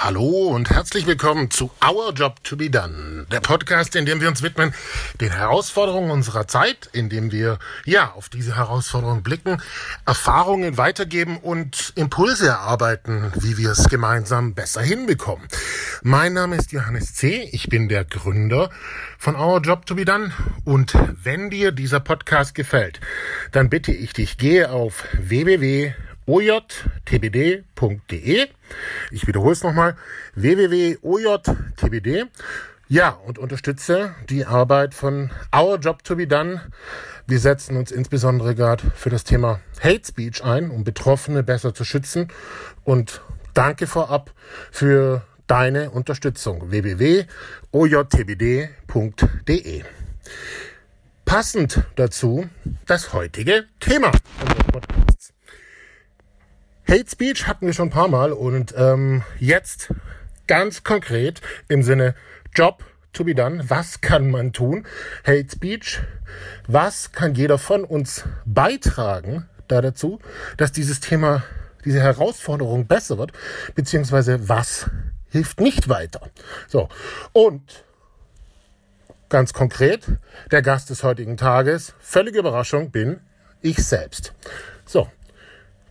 Hallo und herzlich willkommen zu Our Job to be Done, der Podcast, in dem wir uns widmen den Herausforderungen unserer Zeit, in dem wir ja auf diese Herausforderungen blicken, Erfahrungen weitergeben und Impulse erarbeiten, wie wir es gemeinsam besser hinbekommen. Mein Name ist Johannes C., ich bin der Gründer von Our Job to be Done und wenn dir dieser Podcast gefällt, dann bitte ich dich, gehe auf www ojtbd.de. Ich wiederhole es nochmal, www.ojtbd. Ja, und unterstütze die Arbeit von Our Job to be Done. Wir setzen uns insbesondere gerade für das Thema Hate Speech ein, um Betroffene besser zu schützen. Und danke vorab für deine Unterstützung. www.ojtbd.de. Passend dazu das heutige Thema. Hate Speech hatten wir schon ein paar Mal und ähm, jetzt ganz konkret im Sinne Job to be done. Was kann man tun? Hate Speech. Was kann jeder von uns beitragen da dazu, dass dieses Thema, diese Herausforderung besser wird? Beziehungsweise was hilft nicht weiter? So. Und ganz konkret, der Gast des heutigen Tages, völlige Überraschung, bin ich selbst. So.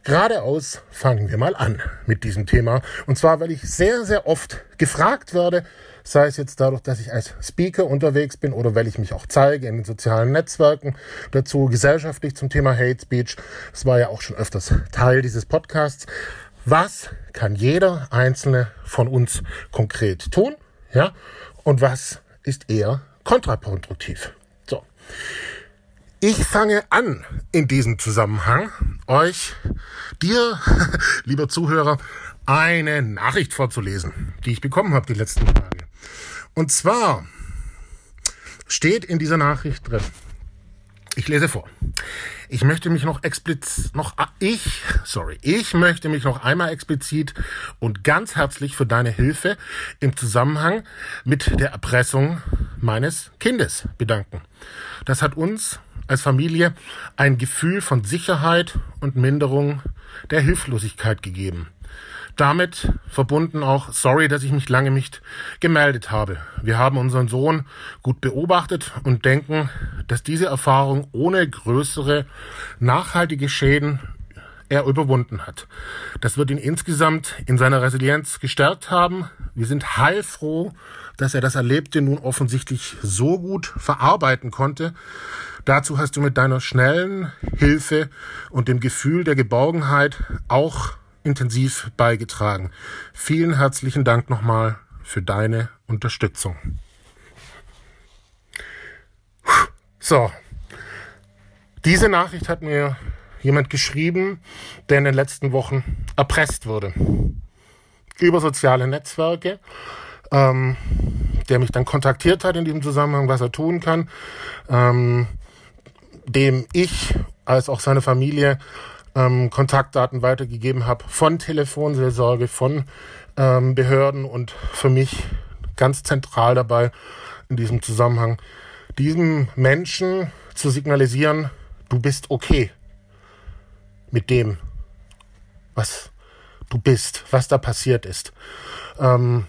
Geradeaus fangen wir mal an mit diesem Thema. Und zwar, weil ich sehr, sehr oft gefragt werde, sei es jetzt dadurch, dass ich als Speaker unterwegs bin oder weil ich mich auch zeige in den sozialen Netzwerken dazu, gesellschaftlich zum Thema Hate Speech. Das war ja auch schon öfters Teil dieses Podcasts. Was kann jeder einzelne von uns konkret tun? Ja? Und was ist eher kontraproduktiv? So. Ich fange an in diesem Zusammenhang euch, dir, lieber Zuhörer, eine Nachricht vorzulesen, die ich bekommen habe die letzten Tage. Und zwar steht in dieser Nachricht drin, ich lese vor. Ich möchte mich noch explizit, noch, ich, sorry, ich möchte mich noch einmal explizit und ganz herzlich für deine Hilfe im Zusammenhang mit der Erpressung meines Kindes bedanken. Das hat uns als Familie ein Gefühl von Sicherheit und Minderung der Hilflosigkeit gegeben. Damit verbunden auch, sorry, dass ich mich lange nicht gemeldet habe. Wir haben unseren Sohn gut beobachtet und denken, dass diese Erfahrung ohne größere nachhaltige Schäden er überwunden hat. Das wird ihn insgesamt in seiner Resilienz gestärkt haben. Wir sind heilfroh, dass er das Erlebte nun offensichtlich so gut verarbeiten konnte, Dazu hast du mit deiner schnellen Hilfe und dem Gefühl der Geborgenheit auch intensiv beigetragen. Vielen herzlichen Dank nochmal für deine Unterstützung. So, diese Nachricht hat mir jemand geschrieben, der in den letzten Wochen erpresst wurde. Über soziale Netzwerke, ähm, der mich dann kontaktiert hat in diesem Zusammenhang, was er tun kann. Ähm, dem ich als auch seine Familie ähm, Kontaktdaten weitergegeben habe von Telefonseelsorge, von ähm, Behörden und für mich ganz zentral dabei in diesem Zusammenhang, diesem Menschen zu signalisieren, du bist okay mit dem, was du bist, was da passiert ist. Ähm,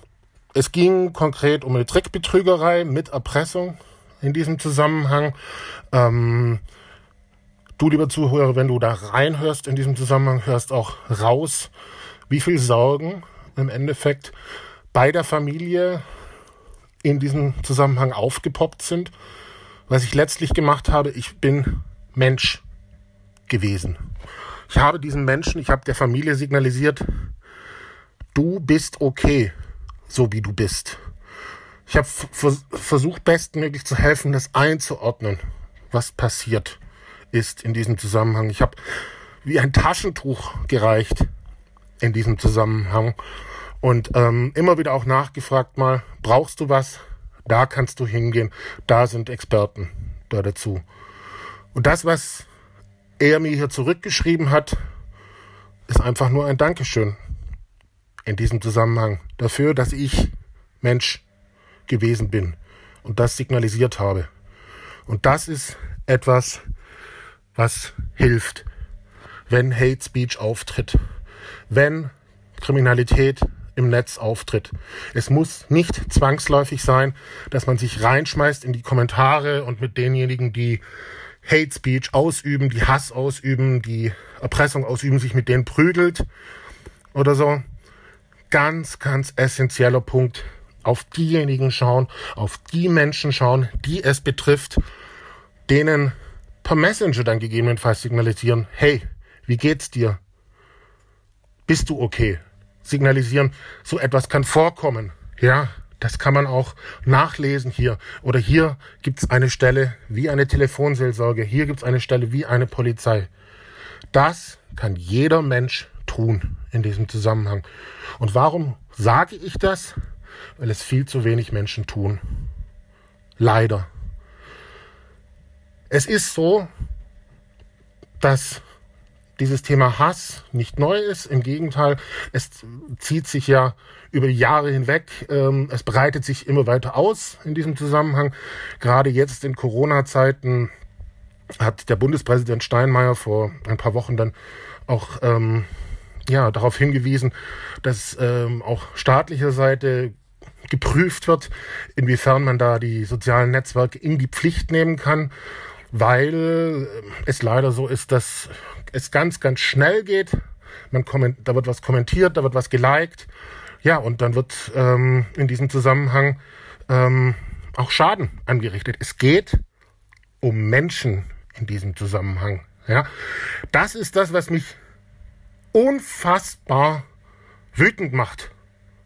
es ging konkret um eine Trickbetrügerei mit Erpressung in diesem Zusammenhang. Ähm, du, lieber Zuhörer, wenn du da reinhörst in diesem Zusammenhang, hörst auch raus, wie viel Sorgen im Endeffekt bei der Familie in diesem Zusammenhang aufgepoppt sind. Was ich letztlich gemacht habe, ich bin Mensch gewesen. Ich habe diesen Menschen, ich habe der Familie signalisiert, du bist okay, so wie du bist. Ich habe versucht, bestmöglich zu helfen, das einzuordnen, was passiert ist in diesem Zusammenhang. Ich habe wie ein Taschentuch gereicht in diesem Zusammenhang und ähm, immer wieder auch nachgefragt mal, brauchst du was? Da kannst du hingehen, da sind Experten da dazu. Und das, was er mir hier zurückgeschrieben hat, ist einfach nur ein Dankeschön in diesem Zusammenhang dafür, dass ich Mensch gewesen bin und das signalisiert habe. Und das ist etwas, was hilft, wenn Hate Speech auftritt, wenn Kriminalität im Netz auftritt. Es muss nicht zwangsläufig sein, dass man sich reinschmeißt in die Kommentare und mit denjenigen, die Hate Speech ausüben, die Hass ausüben, die Erpressung ausüben, sich mit denen prügelt oder so. Ganz, ganz essentieller Punkt. Auf diejenigen schauen, auf die Menschen schauen, die es betrifft, denen per Messenger dann gegebenenfalls signalisieren, hey, wie geht's dir? Bist du okay? Signalisieren, so etwas kann vorkommen. Ja, das kann man auch nachlesen hier. Oder hier gibt's eine Stelle wie eine Telefonseelsorge. Hier gibt's eine Stelle wie eine Polizei. Das kann jeder Mensch tun in diesem Zusammenhang. Und warum sage ich das? Weil es viel zu wenig Menschen tun. Leider. Es ist so, dass dieses Thema Hass nicht neu ist. Im Gegenteil, es zieht sich ja über Jahre hinweg. Ähm, es breitet sich immer weiter aus in diesem Zusammenhang. Gerade jetzt in Corona-Zeiten hat der Bundespräsident Steinmeier vor ein paar Wochen dann auch ähm, ja, darauf hingewiesen, dass ähm, auch staatlicher Seite geprüft wird, inwiefern man da die sozialen Netzwerke in die Pflicht nehmen kann, weil es leider so ist, dass es ganz, ganz schnell geht. Man da wird was kommentiert, da wird was geliked. Ja, und dann wird ähm, in diesem Zusammenhang ähm, auch Schaden angerichtet. Es geht um Menschen in diesem Zusammenhang. Ja, das ist das, was mich unfassbar wütend macht,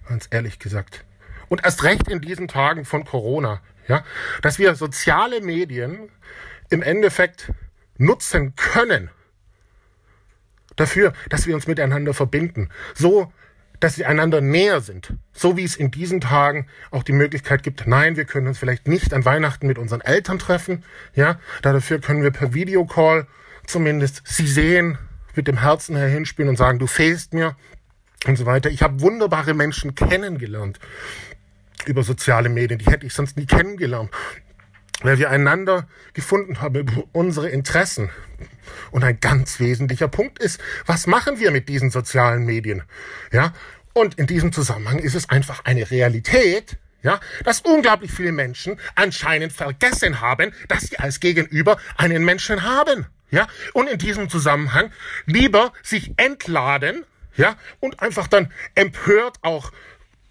ganz ehrlich gesagt. Und erst recht in diesen Tagen von Corona, ja, dass wir soziale Medien im Endeffekt nutzen können dafür, dass wir uns miteinander verbinden, so dass sie einander näher sind, so wie es in diesen Tagen auch die Möglichkeit gibt, nein, wir können uns vielleicht nicht an Weihnachten mit unseren Eltern treffen, ja, dafür können wir per Videocall zumindest sie sehen, mit dem Herzen herhinspielen und sagen, du fehlst mir und so weiter. Ich habe wunderbare Menschen kennengelernt über soziale Medien, die hätte ich sonst nie kennengelernt weil wir einander gefunden haben über unsere Interessen. Und ein ganz wesentlicher Punkt ist, was machen wir mit diesen sozialen Medien? Ja? Und in diesem Zusammenhang ist es einfach eine Realität, ja, dass unglaublich viele Menschen anscheinend vergessen haben, dass sie als Gegenüber einen Menschen haben. Ja, und in diesem Zusammenhang lieber sich entladen, ja, und einfach dann empört auch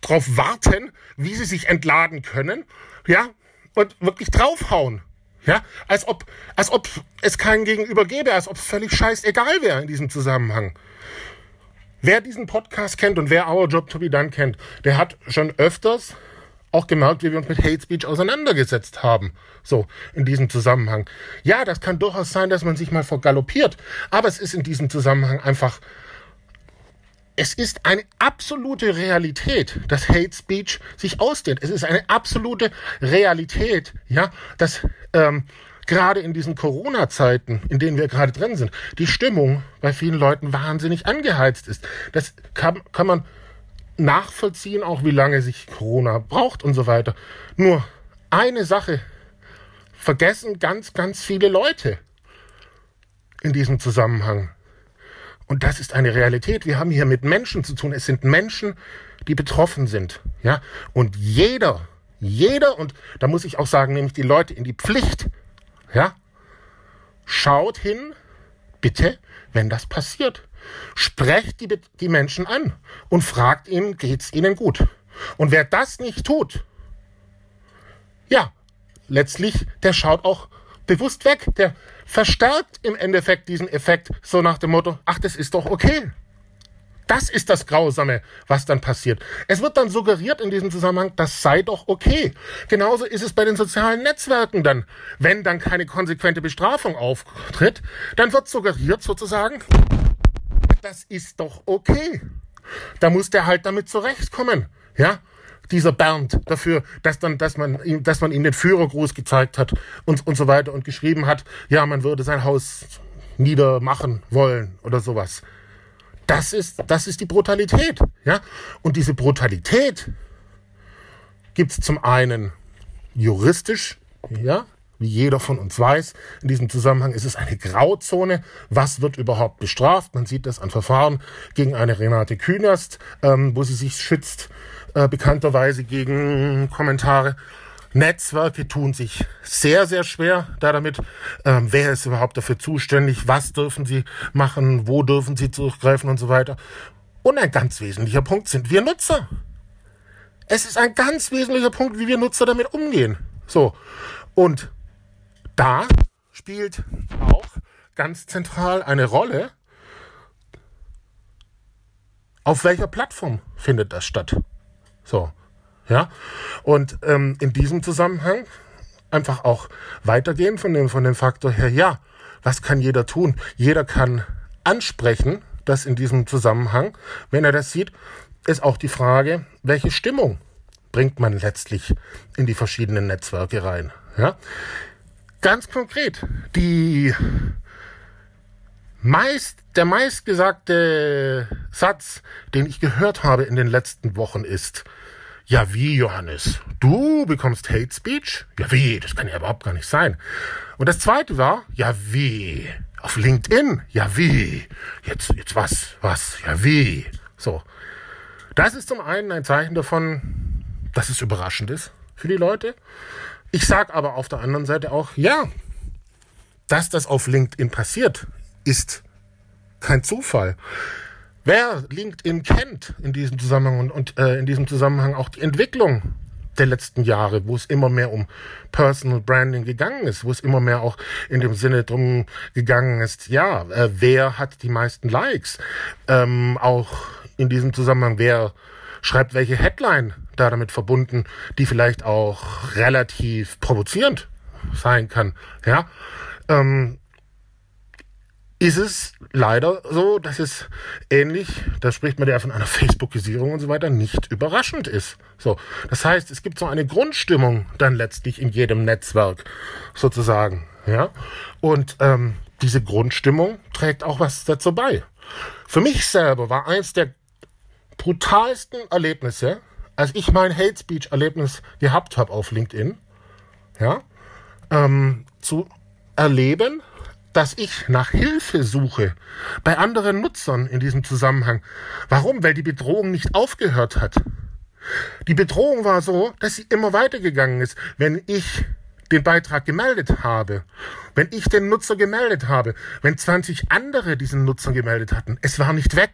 darauf warten, wie sie sich entladen können, ja, und wirklich draufhauen. Ja, als ob, als ob es keinen Gegenüber gäbe, als ob es völlig scheißegal wäre in diesem Zusammenhang. Wer diesen Podcast kennt und wer Our Job to be Done kennt, der hat schon öfters auch gemerkt, wie wir uns mit Hate Speech auseinandergesetzt haben. So, in diesem Zusammenhang. Ja, das kann durchaus sein, dass man sich mal vergaloppiert, aber es ist in diesem Zusammenhang einfach es ist eine absolute Realität, dass Hate Speech sich ausdehnt. Es ist eine absolute Realität, ja, dass ähm, gerade in diesen Corona-Zeiten, in denen wir gerade drin sind, die Stimmung bei vielen Leuten wahnsinnig angeheizt ist. Das kann, kann man nachvollziehen, auch wie lange sich Corona braucht und so weiter. Nur eine Sache vergessen ganz, ganz viele Leute in diesem Zusammenhang. Und das ist eine Realität. Wir haben hier mit Menschen zu tun. Es sind Menschen, die betroffen sind. Ja, und jeder, jeder, und da muss ich auch sagen, nämlich die Leute in die Pflicht, ja, schaut hin, bitte, wenn das passiert. Sprecht die, die Menschen an und fragt ihnen, geht's ihnen gut? Und wer das nicht tut, ja, letztlich, der schaut auch bewusst weg. Der verstärkt im Endeffekt diesen Effekt so nach dem Motto, ach, das ist doch okay. Das ist das Grausame, was dann passiert. Es wird dann suggeriert in diesem Zusammenhang, das sei doch okay. Genauso ist es bei den sozialen Netzwerken dann. Wenn dann keine konsequente Bestrafung auftritt, dann wird suggeriert sozusagen, das ist doch okay. Da muss der halt damit zurechtkommen. Ja? Dieser Bernd dafür, dass dann, dass man ihm, dass man ihm den Führergruß gezeigt hat und, und so weiter und geschrieben hat, ja, man würde sein Haus niedermachen wollen oder sowas. Das ist, das ist die Brutalität, ja. Und diese Brutalität gibt's zum einen juristisch, ja, wie jeder von uns weiß. In diesem Zusammenhang ist es eine Grauzone. Was wird überhaupt bestraft? Man sieht das an Verfahren gegen eine Renate Künast, ähm, wo sie sich schützt, äh, bekannterweise gegen Kommentare. Netzwerke tun sich sehr, sehr schwer da damit. Ähm, wer ist überhaupt dafür zuständig? Was dürfen sie machen? Wo dürfen sie zurückgreifen und so weiter? Und ein ganz wesentlicher Punkt sind wir Nutzer. Es ist ein ganz wesentlicher Punkt, wie wir Nutzer damit umgehen. So. Und da spielt auch ganz zentral eine Rolle, auf welcher Plattform findet das statt. So. Ja. Und ähm, in diesem Zusammenhang einfach auch weitergehen von dem, von dem Faktor her, ja, was kann jeder tun? Jeder kann ansprechen, dass in diesem Zusammenhang, wenn er das sieht, ist auch die Frage, welche Stimmung bringt man letztlich in die verschiedenen Netzwerke rein. Ja? Ganz konkret, die meist, der meistgesagte Satz, den ich gehört habe in den letzten Wochen ist, ja wie, Johannes, du bekommst Hate Speech? Ja wie, das kann ja überhaupt gar nicht sein. Und das zweite war, ja wie, auf LinkedIn? Ja wie, jetzt, jetzt was, was, ja wie. So. Das ist zum einen ein Zeichen davon, dass es überraschend ist für die Leute. Ich sage aber auf der anderen Seite auch, ja, dass das auf LinkedIn passiert, ist kein Zufall. Wer LinkedIn kennt in diesem Zusammenhang und, und äh, in diesem Zusammenhang auch die Entwicklung der letzten Jahre, wo es immer mehr um Personal Branding gegangen ist, wo es immer mehr auch in dem Sinne drum gegangen ist, ja, äh, wer hat die meisten Likes? Ähm, auch in diesem Zusammenhang, wer schreibt welche Headline da damit verbunden, die vielleicht auch relativ provozierend sein kann. Ja, ähm, ist es leider so, dass es ähnlich, da spricht man ja von einer Facebookisierung und so weiter, nicht überraschend ist. So, das heißt, es gibt so eine Grundstimmung dann letztlich in jedem Netzwerk sozusagen. Ja, und ähm, diese Grundstimmung trägt auch was dazu bei. Für mich selber war eins der brutalsten Erlebnisse, als ich mein Hate Speech Erlebnis gehabt habe auf LinkedIn, ja, ähm, zu erleben, dass ich nach Hilfe suche bei anderen Nutzern in diesem Zusammenhang. Warum? Weil die Bedrohung nicht aufgehört hat. Die Bedrohung war so, dass sie immer weitergegangen ist. Wenn ich den Beitrag gemeldet habe, wenn ich den Nutzer gemeldet habe, wenn 20 andere diesen Nutzer gemeldet hatten, es war nicht weg.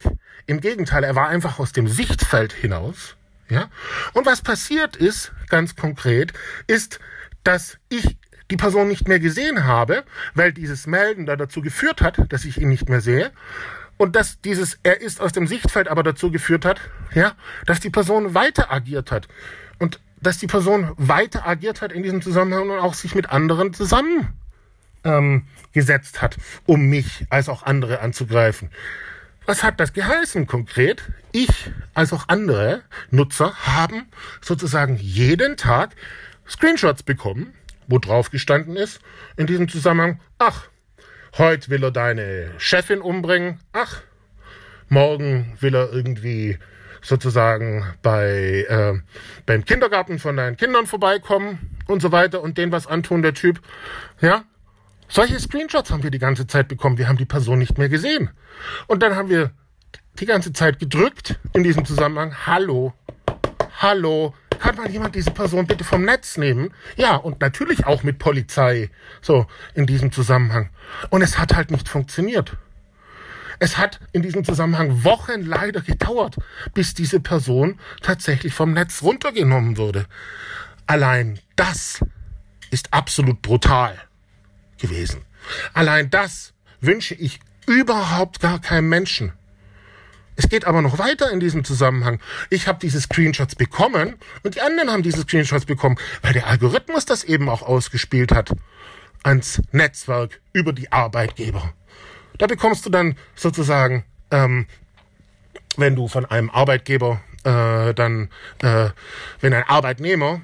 Im Gegenteil, er war einfach aus dem Sichtfeld hinaus. Ja? Und was passiert ist, ganz konkret, ist, dass ich die Person nicht mehr gesehen habe, weil dieses Melden da dazu geführt hat, dass ich ihn nicht mehr sehe. Und dass dieses Er ist aus dem Sichtfeld aber dazu geführt hat, ja, dass die Person weiter agiert hat. Und dass die Person weiter agiert hat in diesem Zusammenhang und auch sich mit anderen zusammen ähm, hat, um mich als auch andere anzugreifen. Was hat das geheißen konkret? Ich als auch andere Nutzer haben sozusagen jeden Tag Screenshots bekommen, wo drauf gestanden ist, in diesem Zusammenhang, ach, heute will er deine Chefin umbringen, ach, morgen will er irgendwie sozusagen bei äh, beim Kindergarten von deinen Kindern vorbeikommen und so weiter und denen was antun, der Typ. Ja, solche Screenshots haben wir die ganze Zeit bekommen. Wir haben die Person nicht mehr gesehen. Und dann haben wir die ganze Zeit gedrückt in diesem Zusammenhang. Hallo, hallo, kann mal jemand diese Person bitte vom Netz nehmen? Ja, und natürlich auch mit Polizei. So, in diesem Zusammenhang. Und es hat halt nicht funktioniert. Es hat in diesem Zusammenhang Wochen leider gedauert, bis diese Person tatsächlich vom Netz runtergenommen wurde. Allein das ist absolut brutal gewesen. Allein das wünsche ich überhaupt gar keinem Menschen. Es geht aber noch weiter in diesem Zusammenhang. Ich habe diese Screenshots bekommen und die anderen haben diese Screenshots bekommen, weil der Algorithmus das eben auch ausgespielt hat ans Netzwerk über die Arbeitgeber. Da bekommst du dann sozusagen, ähm, wenn du von einem Arbeitgeber äh, dann, äh, wenn ein Arbeitnehmer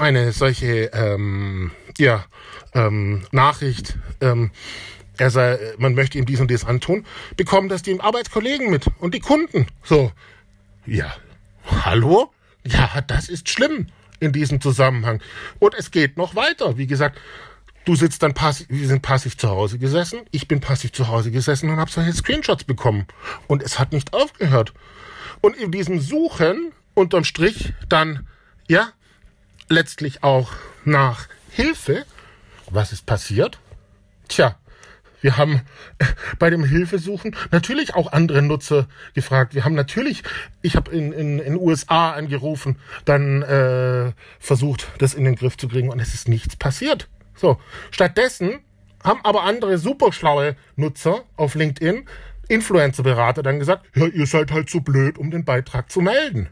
eine solche ähm, ja, ähm, Nachricht, ähm, er sei, man möchte ihm dies und dies antun, bekommen das die Arbeitskollegen mit und die Kunden. So, ja, hallo? Ja, das ist schlimm in diesem Zusammenhang. Und es geht noch weiter. Wie gesagt, du sitzt dann passiv, wir sind passiv zu Hause gesessen, ich bin passiv zu Hause gesessen und habe solche Screenshots bekommen. Und es hat nicht aufgehört. Und in diesem Suchen unterm Strich dann, ja, letztlich auch nach Hilfe, was ist passiert? Tja, wir haben bei dem Hilfesuchen natürlich auch andere Nutzer gefragt. Wir haben natürlich, ich habe in in, in USA angerufen, dann äh, versucht, das in den Griff zu kriegen und es ist nichts passiert. So, stattdessen haben aber andere superschlaue Nutzer auf LinkedIn, Influencer-Berater, dann gesagt, ja, ihr seid halt zu blöd, um den Beitrag zu melden.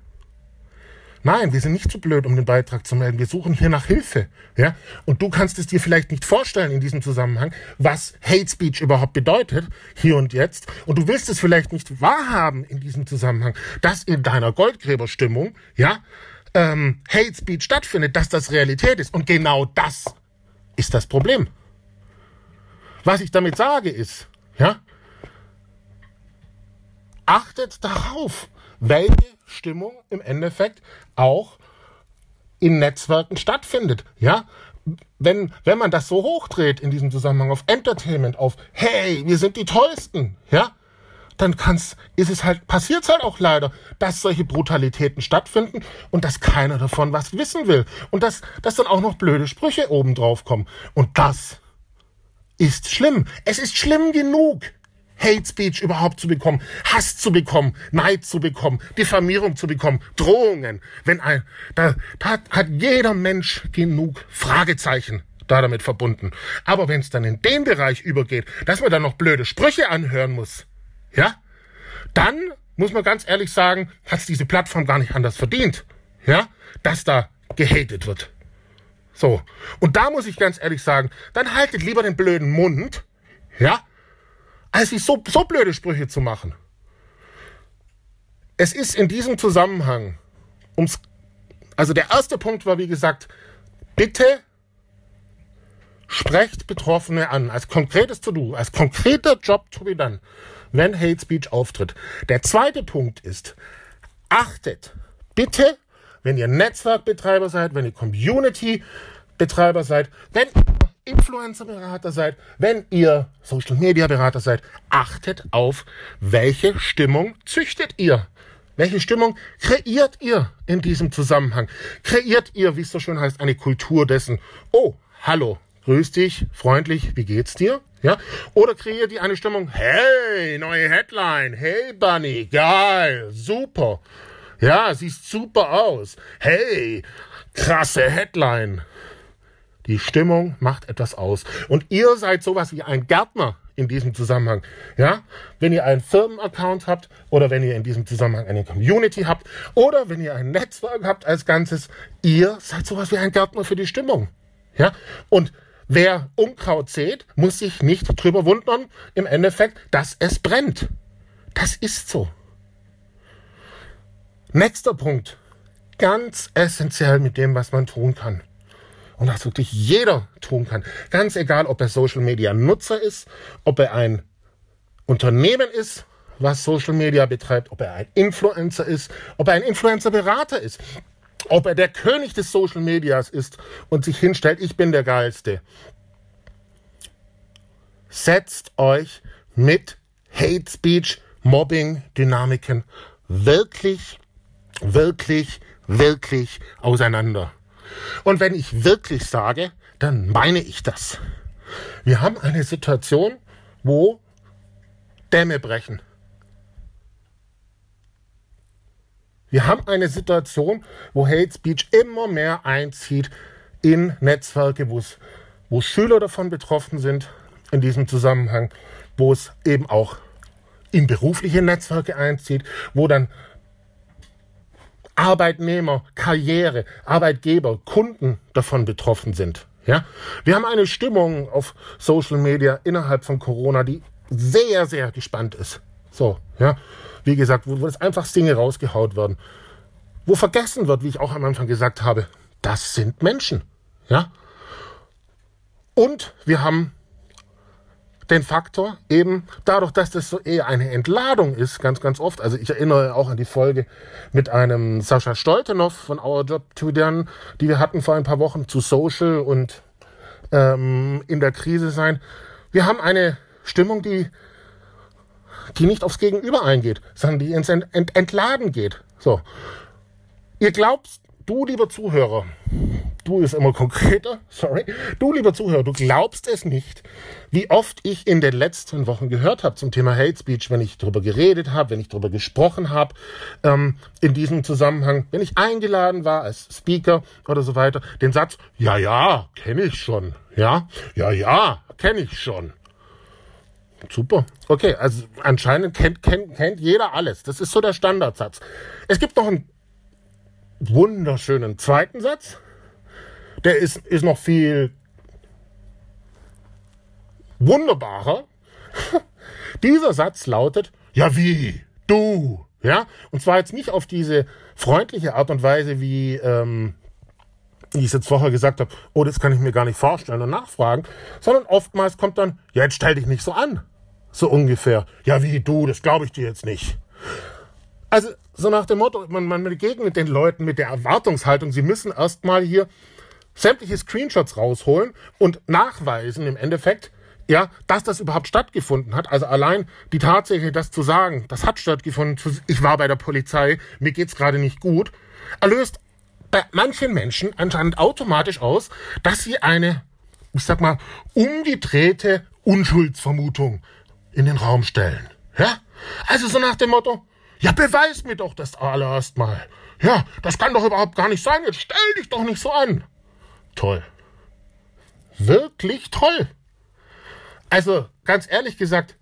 Nein, wir sind nicht zu blöd, um den Beitrag zu melden. Wir suchen hier nach Hilfe. Ja? Und du kannst es dir vielleicht nicht vorstellen in diesem Zusammenhang, was Hate Speech überhaupt bedeutet, hier und jetzt. Und du willst es vielleicht nicht wahrhaben in diesem Zusammenhang, dass in deiner Goldgräberstimmung, ja, ähm, Hate Speech stattfindet, dass das Realität ist. Und genau das ist das Problem. Was ich damit sage ist, ja, achtet darauf, welche Stimmung im Endeffekt auch in Netzwerken stattfindet. Ja, wenn, wenn man das so hochdreht in diesem Zusammenhang auf Entertainment, auf hey, wir sind die Tollsten, ja, dann kann's, ist es halt, passiert halt auch leider, dass solche Brutalitäten stattfinden und dass keiner davon was wissen will. Und dass, dass dann auch noch blöde Sprüche oben drauf kommen. Und das ist schlimm. Es ist schlimm genug, Hate Speech überhaupt zu bekommen, Hass zu bekommen, Neid zu bekommen, Diffamierung zu bekommen, Drohungen. Wenn ein, da, da hat jeder Mensch genug Fragezeichen da damit verbunden. Aber wenn es dann in den Bereich übergeht, dass man dann noch blöde Sprüche anhören muss, ja, dann muss man ganz ehrlich sagen, hat es diese Plattform gar nicht anders verdient, ja, dass da gehatet wird. So. Und da muss ich ganz ehrlich sagen, dann haltet lieber den blöden Mund, ja, als sich so, so blöde Sprüche zu machen. Es ist in diesem Zusammenhang, ums, also der erste Punkt war, wie gesagt, bitte sprecht Betroffene an, als konkretes To-Do, als konkreter Job to be done, wenn Hate Speech auftritt. Der zweite Punkt ist, achtet bitte, wenn ihr Netzwerkbetreiber seid, wenn ihr Community-Betreiber seid, wenn Influencer-Berater seid, wenn ihr Social-Media-Berater seid, achtet auf, welche Stimmung züchtet ihr. Welche Stimmung kreiert ihr in diesem Zusammenhang? Kreiert ihr, wie es so schön heißt, eine Kultur dessen, oh, hallo, grüß dich, freundlich, wie geht's dir? Ja? Oder kreiert ihr eine Stimmung, hey, neue Headline, hey Bunny, geil, super. Ja, siehst super aus. Hey, krasse Headline. Die Stimmung macht etwas aus. Und ihr seid sowas wie ein Gärtner in diesem Zusammenhang. Ja? Wenn ihr einen Firmenaccount habt oder wenn ihr in diesem Zusammenhang eine Community habt oder wenn ihr ein Netzwerk habt als Ganzes, ihr seid sowas wie ein Gärtner für die Stimmung. Ja? Und wer Unkraut sät, muss sich nicht drüber wundern, im Endeffekt, dass es brennt. Das ist so. Nächster Punkt. Ganz essentiell mit dem, was man tun kann und das wirklich jeder tun kann. Ganz egal, ob er Social Media Nutzer ist, ob er ein Unternehmen ist, was Social Media betreibt, ob er ein Influencer ist, ob er ein Influencer-Berater ist, ob er der König des Social Medias ist und sich hinstellt, ich bin der Geilste. Setzt euch mit Hate Speech, Mobbing, Dynamiken wirklich, wirklich, wirklich auseinander. Und wenn ich wirklich sage, dann meine ich das. Wir haben eine Situation, wo Dämme brechen. Wir haben eine Situation, wo Hate Speech immer mehr einzieht in Netzwerke, wo Schüler davon betroffen sind in diesem Zusammenhang, wo es eben auch in berufliche Netzwerke einzieht, wo dann Arbeitnehmer, Karriere, Arbeitgeber, Kunden davon betroffen sind. Ja, wir haben eine Stimmung auf Social Media innerhalb von Corona, die sehr, sehr gespannt ist. So, ja, wie gesagt, wo, wo einfach Dinge rausgehaut werden, wo vergessen wird, wie ich auch am Anfang gesagt habe, das sind Menschen. Ja, und wir haben den Faktor eben dadurch, dass das so eher eine Entladung ist, ganz, ganz oft. Also ich erinnere auch an die Folge mit einem Sascha Stoltenov von Our Job to Done, die wir hatten vor ein paar Wochen zu Social und ähm, in der Krise sein. Wir haben eine Stimmung, die, die nicht aufs Gegenüber eingeht, sondern die ins Ent Ent Entladen geht. So. Ihr glaubt, du, lieber Zuhörer, du ist immer konkreter, sorry, du, lieber Zuhörer, du glaubst es nicht, wie oft ich in den letzten Wochen gehört habe zum Thema Hate Speech, wenn ich darüber geredet habe, wenn ich darüber gesprochen habe, ähm, in diesem Zusammenhang, wenn ich eingeladen war als Speaker oder so weiter, den Satz, ja, ja, kenne ich schon, ja, ja, ja, kenne ich schon. Super. Okay, also anscheinend kennt, kennt, kennt jeder alles. Das ist so der Standardsatz. Es gibt noch einen wunderschönen zweiten Satz. Der ist, ist noch viel wunderbarer. Dieser Satz lautet, ja wie, du, ja, und zwar jetzt nicht auf diese freundliche Art und Weise, wie ähm, wie ich es jetzt vorher gesagt habe, oh, das kann ich mir gar nicht vorstellen und nachfragen, sondern oftmals kommt dann, ja, jetzt stell dich nicht so an. So ungefähr. Ja, wie du, das glaube ich dir jetzt nicht. Also, so nach dem Motto, man, man begegnet den Leuten mit der Erwartungshaltung, sie müssen erstmal hier sämtliche Screenshots rausholen und nachweisen im Endeffekt, ja, dass das überhaupt stattgefunden hat. Also allein die Tatsache, das zu sagen, das hat stattgefunden, ich war bei der Polizei, mir geht's gerade nicht gut, erlöst bei manchen Menschen anscheinend automatisch aus, dass sie eine, ich sag mal, umgedrehte Unschuldsvermutung in den Raum stellen. Ja? Also so nach dem Motto, ja, beweis mir doch das allererst mal. Ja, das kann doch überhaupt gar nicht sein. Jetzt stell dich doch nicht so an. Toll. Wirklich toll. Also, ganz ehrlich gesagt,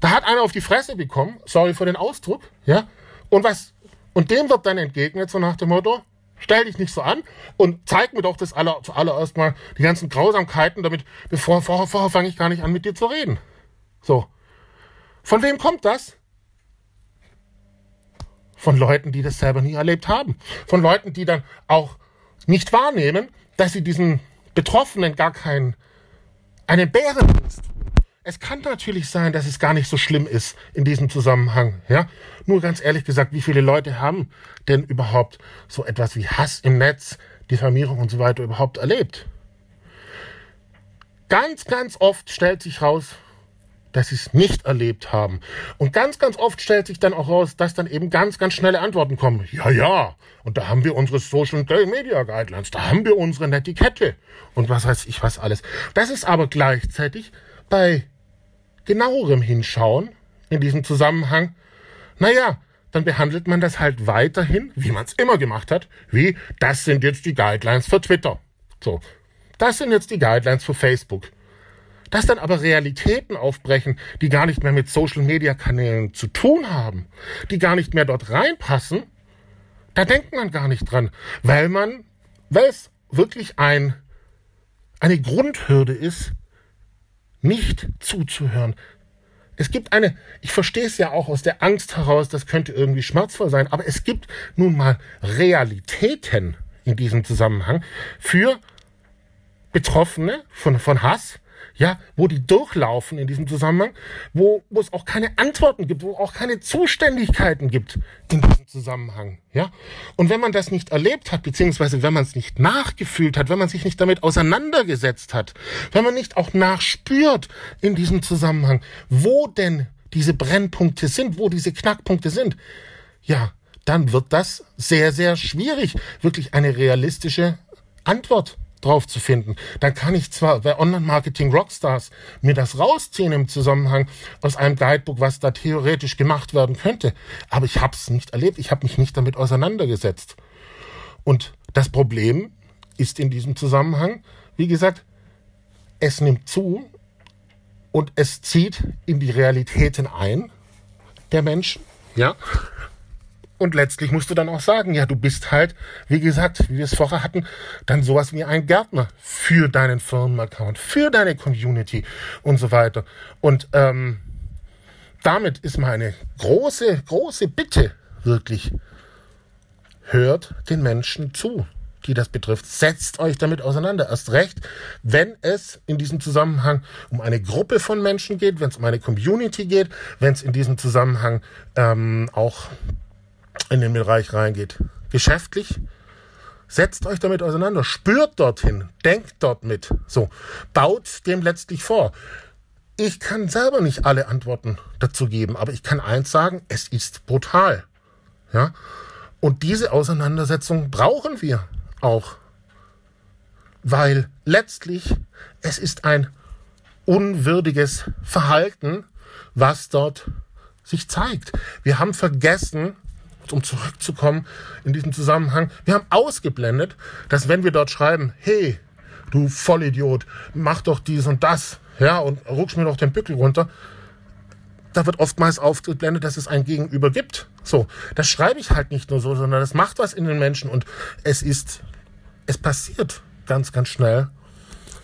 da hat einer auf die Fresse bekommen, sorry für den Ausdruck, ja, und was, und dem wird dann entgegnet, so nach dem Motto, stell dich nicht so an und zeig mir doch das aller, zuallererst mal die ganzen Grausamkeiten, damit, bevor, vorher, vorher fange ich gar nicht an, mit dir zu reden. So. Von wem kommt das? Von Leuten, die das selber nie erlebt haben. Von Leuten, die dann auch nicht wahrnehmen, dass sie diesen Betroffenen gar keinen, einen Bärendienst tun. Es kann natürlich sein, dass es gar nicht so schlimm ist in diesem Zusammenhang, ja. Nur ganz ehrlich gesagt, wie viele Leute haben denn überhaupt so etwas wie Hass im Netz, Diffamierung und so weiter überhaupt erlebt? Ganz, ganz oft stellt sich raus, dass sie es nicht erlebt haben. Und ganz, ganz oft stellt sich dann auch raus, dass dann eben ganz, ganz schnelle Antworten kommen. Ja, ja. Und da haben wir unsere Social Media Guidelines, da haben wir unsere Netiquette und was weiß ich was alles. Das ist aber gleichzeitig bei genauerem Hinschauen in diesem Zusammenhang, naja, dann behandelt man das halt weiterhin, wie man es immer gemacht hat, wie das sind jetzt die Guidelines für Twitter. So, das sind jetzt die Guidelines für Facebook. Dass dann aber Realitäten aufbrechen, die gar nicht mehr mit Social-Media-Kanälen zu tun haben, die gar nicht mehr dort reinpassen, da denkt man gar nicht dran, weil man, weil es wirklich ein, eine Grundhürde ist, nicht zuzuhören. Es gibt eine, ich verstehe es ja auch aus der Angst heraus, das könnte irgendwie schmerzvoll sein, aber es gibt nun mal Realitäten in diesem Zusammenhang für Betroffene von, von Hass, ja, wo die durchlaufen in diesem Zusammenhang, wo, wo es auch keine Antworten gibt, wo auch keine Zuständigkeiten gibt in diesem Zusammenhang, ja. Und wenn man das nicht erlebt hat, beziehungsweise wenn man es nicht nachgefühlt hat, wenn man sich nicht damit auseinandergesetzt hat, wenn man nicht auch nachspürt in diesem Zusammenhang, wo denn diese Brennpunkte sind, wo diese Knackpunkte sind, ja, dann wird das sehr, sehr schwierig, wirklich eine realistische Antwort drauf zu finden. Dann kann ich zwar bei Online-Marketing Rockstars mir das rausziehen im Zusammenhang aus einem Guidebook, was da theoretisch gemacht werden könnte, aber ich habe es nicht erlebt, ich habe mich nicht damit auseinandergesetzt. Und das Problem ist in diesem Zusammenhang, wie gesagt, es nimmt zu und es zieht in die Realitäten ein der Menschen. Ja. Und letztlich musst du dann auch sagen, ja, du bist halt, wie gesagt, wie wir es vorher hatten, dann sowas wie ein Gärtner für deinen Firmenaccount, für deine Community und so weiter. Und ähm, damit ist meine große, große Bitte wirklich, hört den Menschen zu, die das betrifft. Setzt euch damit auseinander. Erst recht, wenn es in diesem Zusammenhang um eine Gruppe von Menschen geht, wenn es um eine Community geht, wenn es in diesem Zusammenhang ähm, auch in den Bereich reingeht. Geschäftlich, Setzt euch damit auseinander, spürt dorthin, denkt dort mit. So, baut dem letztlich vor. Ich kann selber nicht alle Antworten dazu geben, aber ich kann eins sagen, es ist brutal. Ja? Und diese Auseinandersetzung brauchen wir auch. Weil letztlich es ist ein unwürdiges Verhalten, was dort sich zeigt. Wir haben vergessen, um zurückzukommen in diesem Zusammenhang, wir haben ausgeblendet, dass wenn wir dort schreiben, hey, du Vollidiot, mach doch dies und das, ja, und rutsch mir doch den Bückel runter, da wird oftmals aufgeblendet, dass es ein Gegenüber gibt. So, das schreibe ich halt nicht nur so, sondern das macht was in den Menschen und es ist, es passiert ganz, ganz schnell,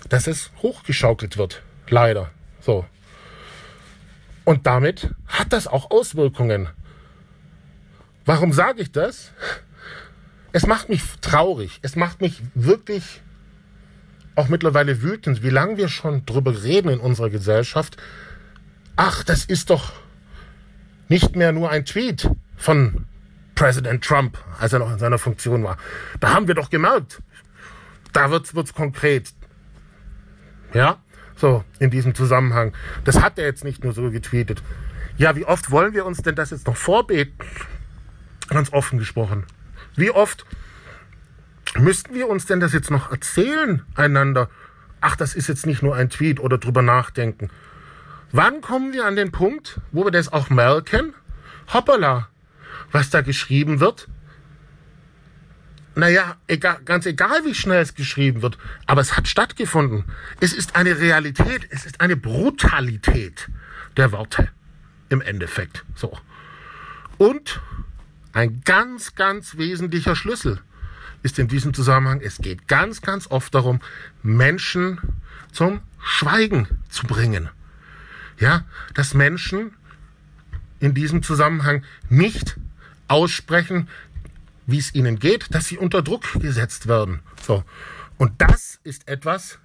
dass es hochgeschaukelt wird. Leider. So. Und damit hat das auch Auswirkungen. Warum sage ich das? Es macht mich traurig. Es macht mich wirklich auch mittlerweile wütend, wie lange wir schon drüber reden in unserer Gesellschaft. Ach, das ist doch nicht mehr nur ein Tweet von Präsident Trump, als er noch in seiner Funktion war. Da haben wir doch gemerkt, da wird's, wird's konkret. Ja, so in diesem Zusammenhang. Das hat er jetzt nicht nur so getweetet. Ja, wie oft wollen wir uns denn das jetzt noch vorbeten? Ganz offen gesprochen. Wie oft müssten wir uns denn das jetzt noch erzählen einander? Ach, das ist jetzt nicht nur ein Tweet oder drüber nachdenken. Wann kommen wir an den Punkt, wo wir das auch merken? Hoppala, was da geschrieben wird, naja, egal, ganz egal, wie schnell es geschrieben wird, aber es hat stattgefunden. Es ist eine Realität, es ist eine Brutalität der Worte im Endeffekt. So. Und ein ganz, ganz wesentlicher Schlüssel ist in diesem Zusammenhang, es geht ganz, ganz oft darum, Menschen zum Schweigen zu bringen. Ja, dass Menschen in diesem Zusammenhang nicht aussprechen, wie es ihnen geht, dass sie unter Druck gesetzt werden. So. Und das ist etwas,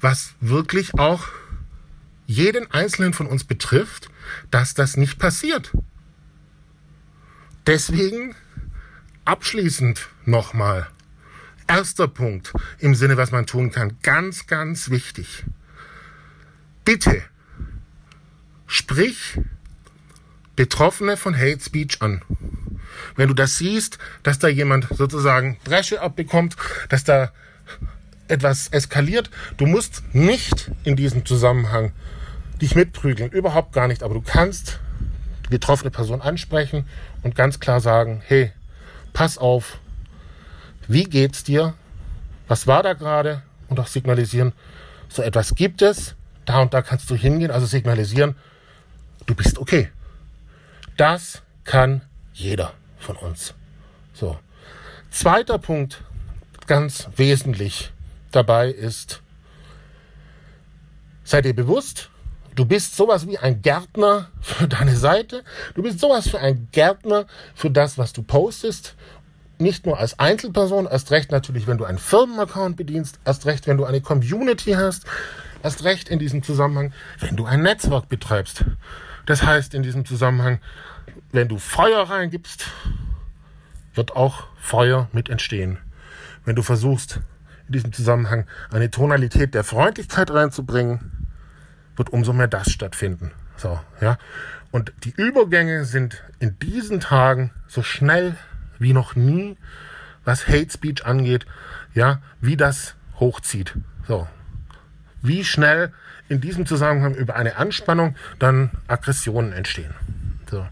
was wirklich auch jeden Einzelnen von uns betrifft, dass das nicht passiert. Deswegen abschließend nochmal. Erster Punkt im Sinne, was man tun kann. Ganz, ganz wichtig. Bitte sprich Betroffene von Hate Speech an wenn du das siehst, dass da jemand sozusagen Bresche abbekommt, dass da etwas eskaliert, du musst nicht in diesem Zusammenhang dich mitprügeln, überhaupt gar nicht, aber du kannst die betroffene Person ansprechen und ganz klar sagen, hey, pass auf, wie geht's dir? Was war da gerade? Und auch signalisieren, so etwas gibt es, da und da kannst du hingehen, also signalisieren, du bist okay. Das kann jeder von uns. So. Zweiter Punkt, ganz wesentlich dabei ist, sei dir bewusst, du bist sowas wie ein Gärtner für deine Seite. Du bist sowas für ein Gärtner für das, was du postest. Nicht nur als Einzelperson, erst recht natürlich, wenn du einen Firmenaccount bedienst, erst recht, wenn du eine Community hast, erst recht in diesem Zusammenhang, wenn du ein Netzwerk betreibst. Das heißt in diesem Zusammenhang, wenn du Feuer reingibst, wird auch Feuer mit entstehen. Wenn du versuchst, in diesem Zusammenhang eine Tonalität der Freundlichkeit reinzubringen, wird umso mehr das stattfinden. So, ja. Und die Übergänge sind in diesen Tagen so schnell wie noch nie, was Hate Speech angeht, ja, wie das hochzieht. So. Wie schnell in diesem Zusammenhang über eine Anspannung dann Aggressionen entstehen. So.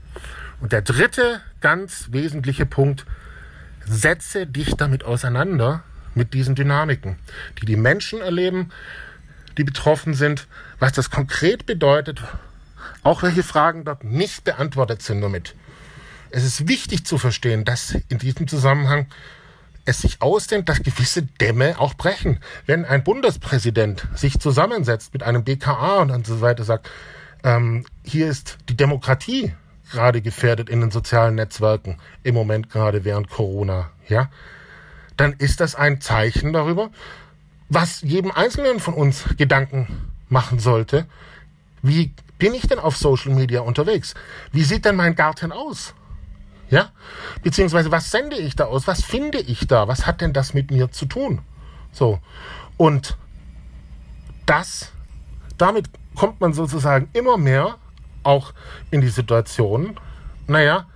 Und der dritte ganz wesentliche Punkt, setze dich damit auseinander, mit diesen Dynamiken, die die Menschen erleben, die betroffen sind, was das konkret bedeutet, auch welche Fragen dort nicht beantwortet sind damit. Es ist wichtig zu verstehen, dass in diesem Zusammenhang es sich ausdehnt, dass gewisse Dämme auch brechen. Wenn ein Bundespräsident sich zusammensetzt mit einem BKA und dann so weiter sagt, ähm, hier ist die Demokratie gerade gefährdet in den sozialen Netzwerken, im Moment gerade während Corona, ja, dann ist das ein Zeichen darüber, was jedem Einzelnen von uns Gedanken machen sollte. Wie bin ich denn auf Social Media unterwegs? Wie sieht denn mein Garten aus? Ja? Beziehungsweise, was sende ich da aus? Was finde ich da? Was hat denn das mit mir zu tun? So. Und das, damit kommt man sozusagen immer mehr auch in die Situation, naja,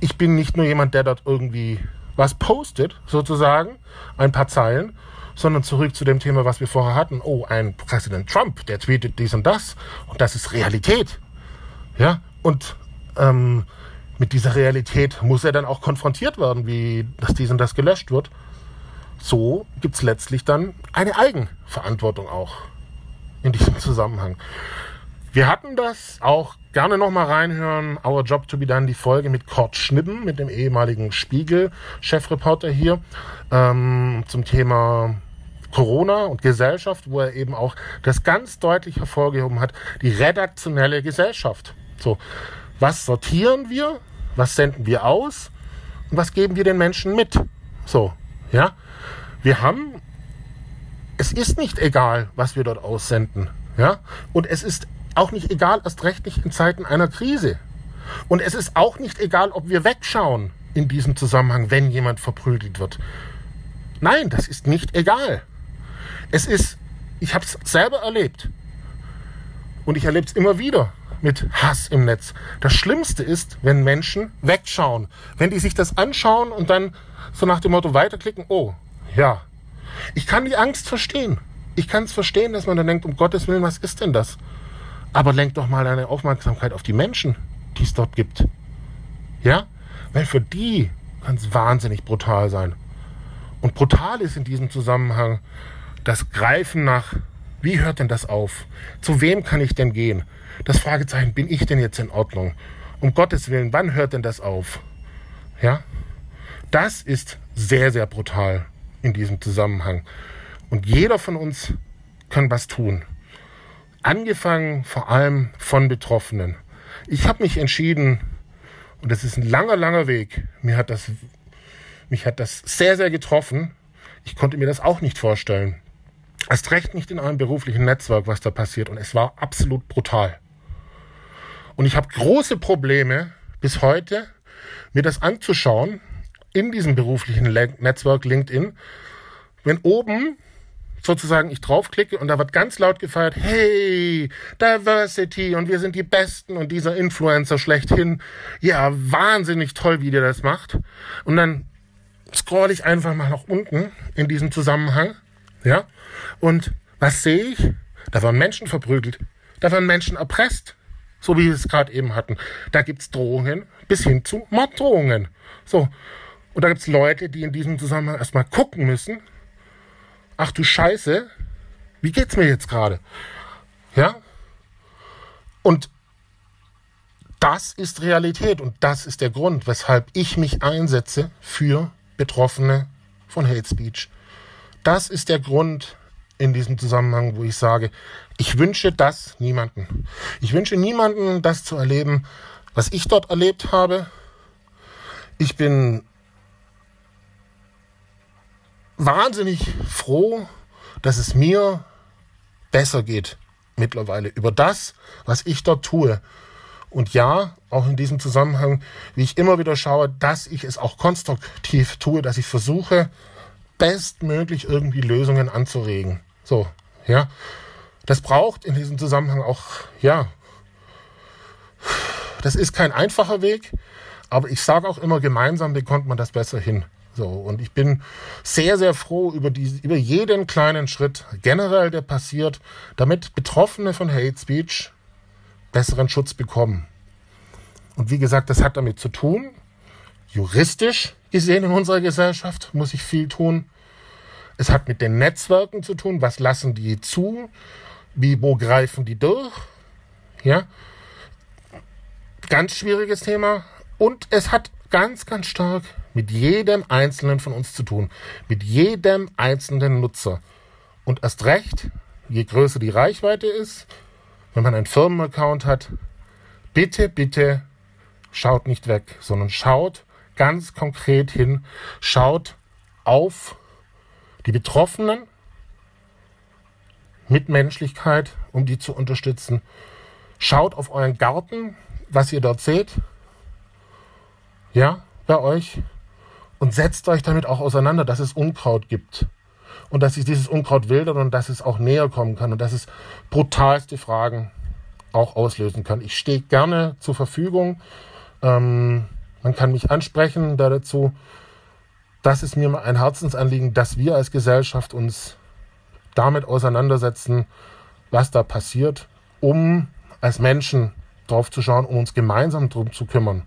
ich bin nicht nur jemand, der dort irgendwie was postet, sozusagen, ein paar Zeilen, sondern zurück zu dem Thema, was wir vorher hatten. Oh, ein Präsident Trump, der tweetet dies und das und das ist Realität. Ja, und ähm, mit dieser Realität muss er dann auch konfrontiert werden, wie dass dies und das gelöscht wird. So gibt es letztlich dann eine Eigenverantwortung auch in diesem Zusammenhang. Wir hatten das auch gerne nochmal reinhören. Our Job to be Done, die Folge mit Kurt Schnippen, mit dem ehemaligen Spiegel-Chefreporter hier, ähm, zum Thema Corona und Gesellschaft, wo er eben auch das ganz deutlich hervorgehoben hat, die redaktionelle Gesellschaft. So, was sortieren wir? Was senden wir aus? Und was geben wir den Menschen mit? So, ja. Wir haben, es ist nicht egal, was wir dort aussenden. Ja. Und es ist auch nicht egal, erst recht nicht in Zeiten einer Krise. Und es ist auch nicht egal, ob wir wegschauen in diesem Zusammenhang, wenn jemand verprügelt wird. Nein, das ist nicht egal. Es ist, ich habe es selber erlebt. Und ich erlebe es immer wieder mit Hass im Netz. Das Schlimmste ist, wenn Menschen wegschauen. Wenn die sich das anschauen und dann so nach dem Motto weiterklicken, oh, ja. Ich kann die Angst verstehen. Ich kann es verstehen, dass man dann denkt, um Gottes Willen, was ist denn das? Aber lenk doch mal deine Aufmerksamkeit auf die Menschen, die es dort gibt. Ja? Weil für die kann es wahnsinnig brutal sein. Und brutal ist in diesem Zusammenhang das Greifen nach, wie hört denn das auf? Zu wem kann ich denn gehen? Das Fragezeichen, bin ich denn jetzt in Ordnung? Um Gottes Willen, wann hört denn das auf? Ja? Das ist sehr, sehr brutal in diesem Zusammenhang. Und jeder von uns kann was tun. Angefangen vor allem von Betroffenen. Ich habe mich entschieden, und das ist ein langer, langer Weg. Mir hat das, mich hat das sehr, sehr getroffen. Ich konnte mir das auch nicht vorstellen. Erst recht nicht in einem beruflichen Netzwerk, was da passiert. Und es war absolut brutal. Und ich habe große Probleme bis heute, mir das anzuschauen in diesem beruflichen Netzwerk LinkedIn, wenn oben sozusagen ich draufklicke und da wird ganz laut gefeiert, hey, Diversity und wir sind die Besten und dieser Influencer schlechthin, ja, wahnsinnig toll, wie der das macht. Und dann scroll ich einfach mal nach unten in diesem Zusammenhang, ja, und was sehe ich? Da werden Menschen verprügelt, da werden Menschen erpresst, so wie wir es gerade eben hatten. Da gibt's Drohungen bis hin zu Morddrohungen. So. Und da gibt's Leute, die in diesem Zusammenhang erstmal gucken müssen, ach du Scheiße, wie geht's mir jetzt gerade? Ja? Und das ist Realität und das ist der Grund, weshalb ich mich einsetze für Betroffene von Hate Speech. Das ist der Grund in diesem Zusammenhang, wo ich sage, ich wünsche das niemanden. Ich wünsche niemanden, das zu erleben, was ich dort erlebt habe. Ich bin wahnsinnig froh, dass es mir besser geht mittlerweile über das, was ich dort tue. Und ja, auch in diesem Zusammenhang, wie ich immer wieder schaue, dass ich es auch konstruktiv tue, dass ich versuche, bestmöglich irgendwie Lösungen anzuregen. So, ja. Das braucht in diesem Zusammenhang auch, ja, das ist kein einfacher Weg, aber ich sage auch immer, gemeinsam bekommt man das besser hin. So, und ich bin sehr, sehr froh über, die, über jeden kleinen Schritt generell, der passiert, damit Betroffene von Hate Speech besseren Schutz bekommen. Und wie gesagt, das hat damit zu tun, juristisch gesehen in unserer Gesellschaft muss ich viel tun. Es hat mit den Netzwerken zu tun, was lassen die zu, wie, wo greifen die durch. Ja, ganz schwieriges Thema. Und es hat ganz, ganz stark mit jedem Einzelnen von uns zu tun, mit jedem einzelnen Nutzer. Und erst recht, je größer die Reichweite ist, wenn man einen Firmenaccount hat, bitte, bitte schaut nicht weg, sondern schaut ganz konkret hin, schaut auf die Betroffenen mit Menschlichkeit, um die zu unterstützen. Schaut auf euren Garten, was ihr dort seht, ja, bei euch und setzt euch damit auch auseinander, dass es Unkraut gibt und dass sich dieses Unkraut wildert und dass es auch näher kommen kann und dass es brutalste Fragen auch auslösen kann. Ich stehe gerne zur Verfügung. Ähm, man kann mich ansprechen da dazu. Das ist mir ein Herzensanliegen, dass wir als Gesellschaft uns damit auseinandersetzen, was da passiert, um als Menschen drauf zu schauen, um uns gemeinsam darum zu kümmern.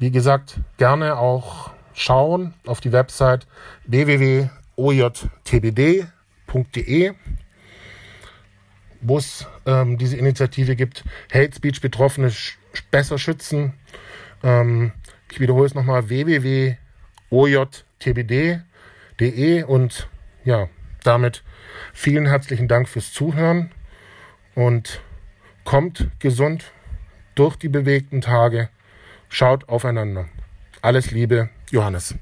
Wie gesagt, gerne auch schauen auf die Website www.ojtbd.de, wo es ähm, diese Initiative gibt, Hate Speech Betroffene besser schützen. Ähm, ich wiederhole es nochmal, www.ojtbd.de und ja, damit vielen herzlichen Dank fürs Zuhören und kommt gesund durch die bewegten Tage. Schaut aufeinander. Alles Liebe, Johannes.